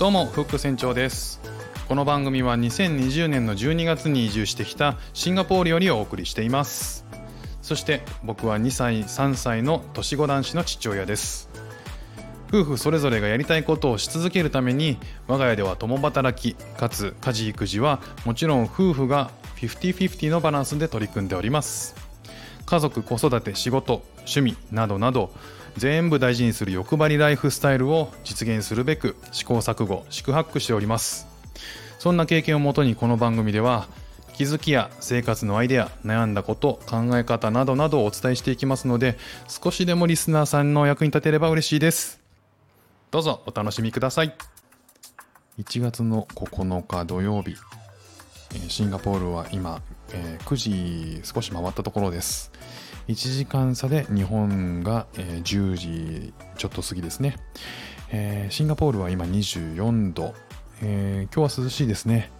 どうもフック船長です。この番組は2020年の12月に移住してきたシンガポールよりお送りしています。そして僕は2歳3歳の年子男子の父親です。夫婦それぞれがやりたいことをし続けるために我が家では共働きかつ家事育児はもちろん夫婦が50-50のバランスで取り組んでおります。家族子育て仕事趣味などなど全部大事にする欲張りライフスタイルを実現するべく試行錯誤四苦八苦しております。そんな経験をもとにこの番組では気づきや生活のアイデア悩んだこと考え方などなどをお伝えしていきますので少しでもリスナーさんの役に立てれば嬉しいです。どうぞお楽しみください。1月の9日土曜日シンガポールは今9時少し回ったところです。1時間差で日本が10時ちょっと過ぎですね。シンガポールは今24度。今日は涼しいですね。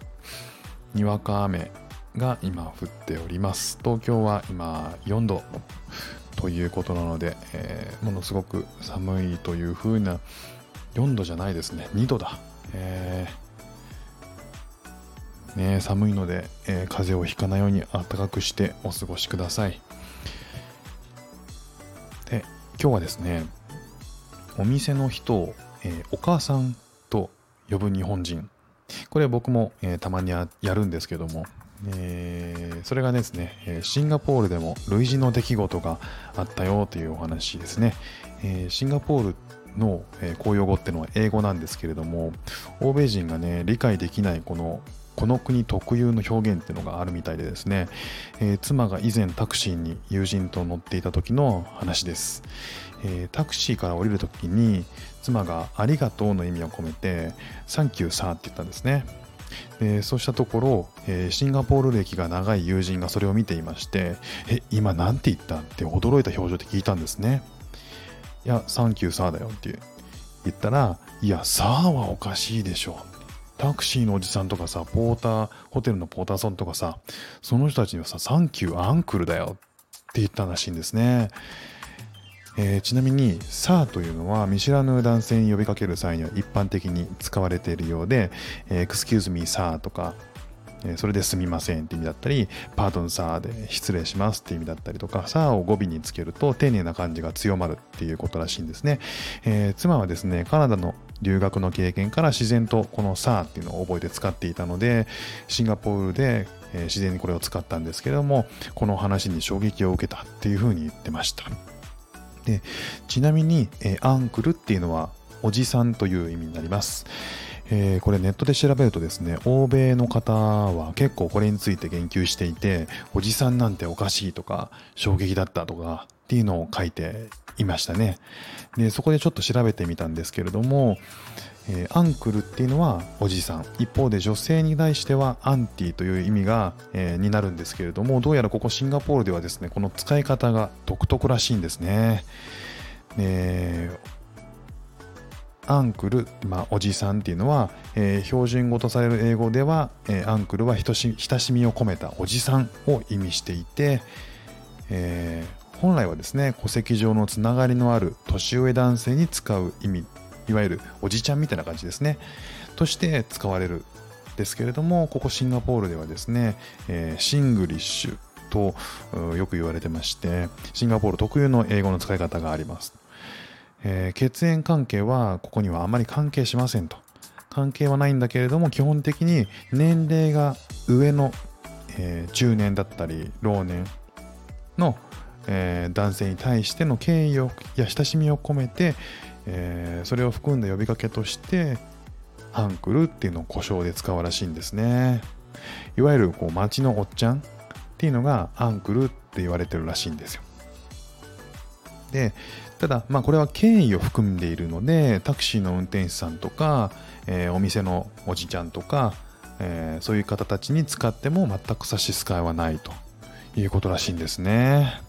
にわか雨が今降っております。東京は今4度ということなので、えー、ものすごく寒いという風な4度じゃないですね。2度だ、えー、ね、寒いので、えー、風邪をひかないように暖かくしてお過ごしください。今日はですねお店の人を、えー、お母さんと呼ぶ日本人。これ僕も、えー、たまにやるんですけども、えー、それがですねシンガポールでも類似の出来事があったよというお話ですね、え、シンガポールの、公用語っていうのは英語なんですけれども欧米人がね理解できないこのこの国特有の表現っていうのがあるみたいでですね、えー、妻が以前タクシーに友人と乗っていた時の話です、えー、タクシーから降りる時に妻がありがとうの意味を込めてサンキューサーって言ったんですね。でそうしたところ、えー、シンガポール歴が長い友人がそれを見ていましてえ今何て言ったって驚いた表情で聞いたんですね。いや、サンキューサーだよって言ったら、いや、サーはおかしいでしょ。タクシーのおじさんとかさ、ポーター、ホテルのポーターさんとかさ、その人たちにはさ、サンキューアンクルだよって言ったらしいんですね。えー、ちなみに、サーというのは見知らぬ男性に呼びかける際には一般的に使われているようで、えー、excuse me, サーとか、それですみませんって意味だったり、パートンサーで失礼しますって意味だったりとか、サーを語尾につけると丁寧な感じが強まるっていうことらしいんですね。えー、妻はですね、カナダの留学の経験から自然とこのサーっていうのを覚えて使っていたので、シンガポールで自然にこれを使ったんですけれども、この話に衝撃を受けたっていうふうに言ってました。でちなみに、えー、アンクルっていうのはおじさんという意味になります。えー、これネットで調べるとですね、欧米の方は結構これについて言及していて、おじさんなんておかしいとか、衝撃だったとかっていうのを書いていましたね。で、そこでちょっと調べてみたんですけれども、えー、アンクルっていうのはおじさん。一方で女性に対してはアンティという意味が、えー、になるんですけれども、どうやらここシンガポールではですね、この使い方が独特らしいんですね。えーアンクル、まあ、おじさんっていうのは、えー、標準語とされる英語では、えー、アンクルは親しみを込めたおじさんを意味していて、えー、本来はですね戸籍上のつながりのある年上男性に使う意味いわゆるおじちゃんみたいな感じですね。として使われる。ですけれどもここシンガポールではですね、えシングリッシュとよく言われてましてシンガポール特有の英語の使い方があります。えー、血縁関係はここにはあまり関係しませんと。関係はないんだけれども、基本的に年齢が上の、えー、中年だったり、老年の、えー、男性に対しての敬意をや親しみを込めて、えー、それを含んだ呼びかけとして、アンクルっていうのを故障で使うらしいんですね。いわゆるこう町のおっちゃんっていうのがアンクルって言われてるらしいんですよ。で、ただ、まあ、これは敬意を含んでいるので、タクシーの運転手さんとか、えー、お店のおじちゃんとか、えー、そういう方たちに使っても全く差し支えはないということらしいんですね。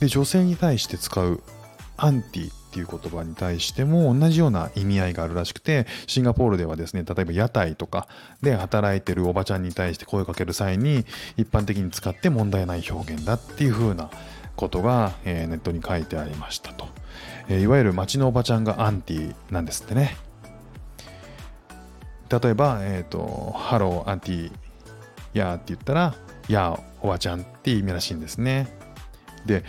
で、女性に対して使うアンティっていう言葉に対しても同じような意味合いがあるらしくて、シンガポールではですね、例えば屋台とかで働いてるおばちゃんに対して声をかける際に一般的に使って問題ない表現だっていう風なことが、えー、ネットに書いてありましたと、えー、いわゆる町のおばちゃんが auntie なんですってね例えば、え、ー、と、 hello, auntie, やーって言ったら、やー、おばちゃんって意味らしいんですね。で、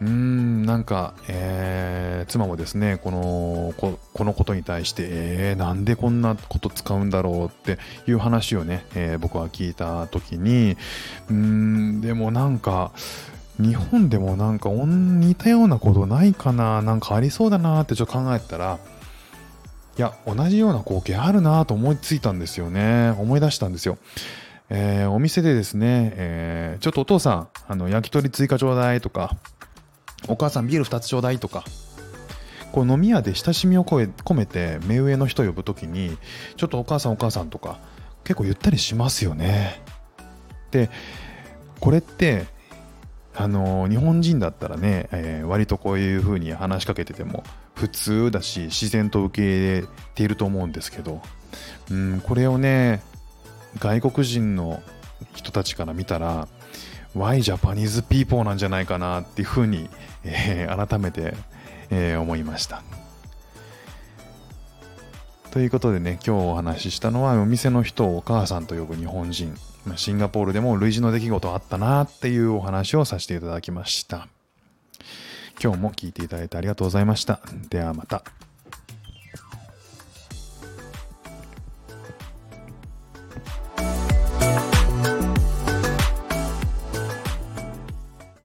うーん、なんか、えー、妻もですね、このこ、このことに対して、えー、なんでこんなこと使うんだろうっていう話をね、えー、僕は聞いたときに、うーん、でもなんか、日本でもなんか似たようなことないかな、なんかありそうだなってちょっと考えたら、いや、同じような光景あるなと思いついたんですよね。思い出したんですよ。えー、お店でですね、えー、ちょっとお父さん、あの焼き鳥追加ちょうだいとか、お母さんビール2つちょうだいとか、こう飲み屋で親しみを込めて目上の人呼ぶときに、ちょっとお母さんお母さんとか、結構言ったりしますよね。で、これって、あの日本人だったらね、えー、割とこういう風に話しかけてても普通だし自然と受け入れていると思うんですけど、うん、これをね外国人の人たちから見たら Why Japanese people なんじゃないかなっていうふうに、えー、改めて、えー、思いました。ということでね、今日お話ししたのはお店の人をお母さんと呼ぶ日本人。シンガポールでも類似の出来事あったなっていうお話をさせていただきました。今日も聞いていただいてありがとうございました。ではまた。